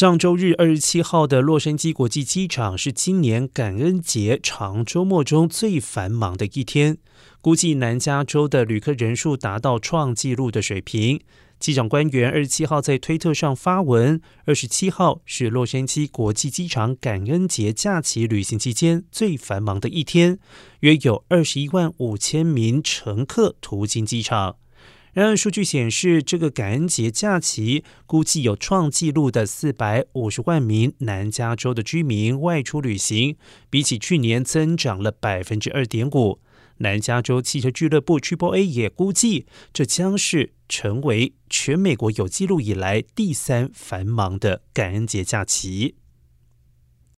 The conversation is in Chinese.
上周日二十七号的洛杉矶国际机场是今年感恩节长周末中最繁忙的一天，估计南加州的旅客人数达到创纪录的水平。机长官员二十七号在推特上发文，二十七号是洛杉矶国际机场感恩节假期旅行期间最繁忙的一天，约有二十一万五千名乘客途经机场。然而，数据显示，这个感恩节假期估计有创纪录的四百五十万名南加州的居民外出旅行，比起去年增长了百分之二点五。南加州汽车俱乐部 Triple A 也估计，这将是成为全美国有记录以来第三繁忙的感恩节假期。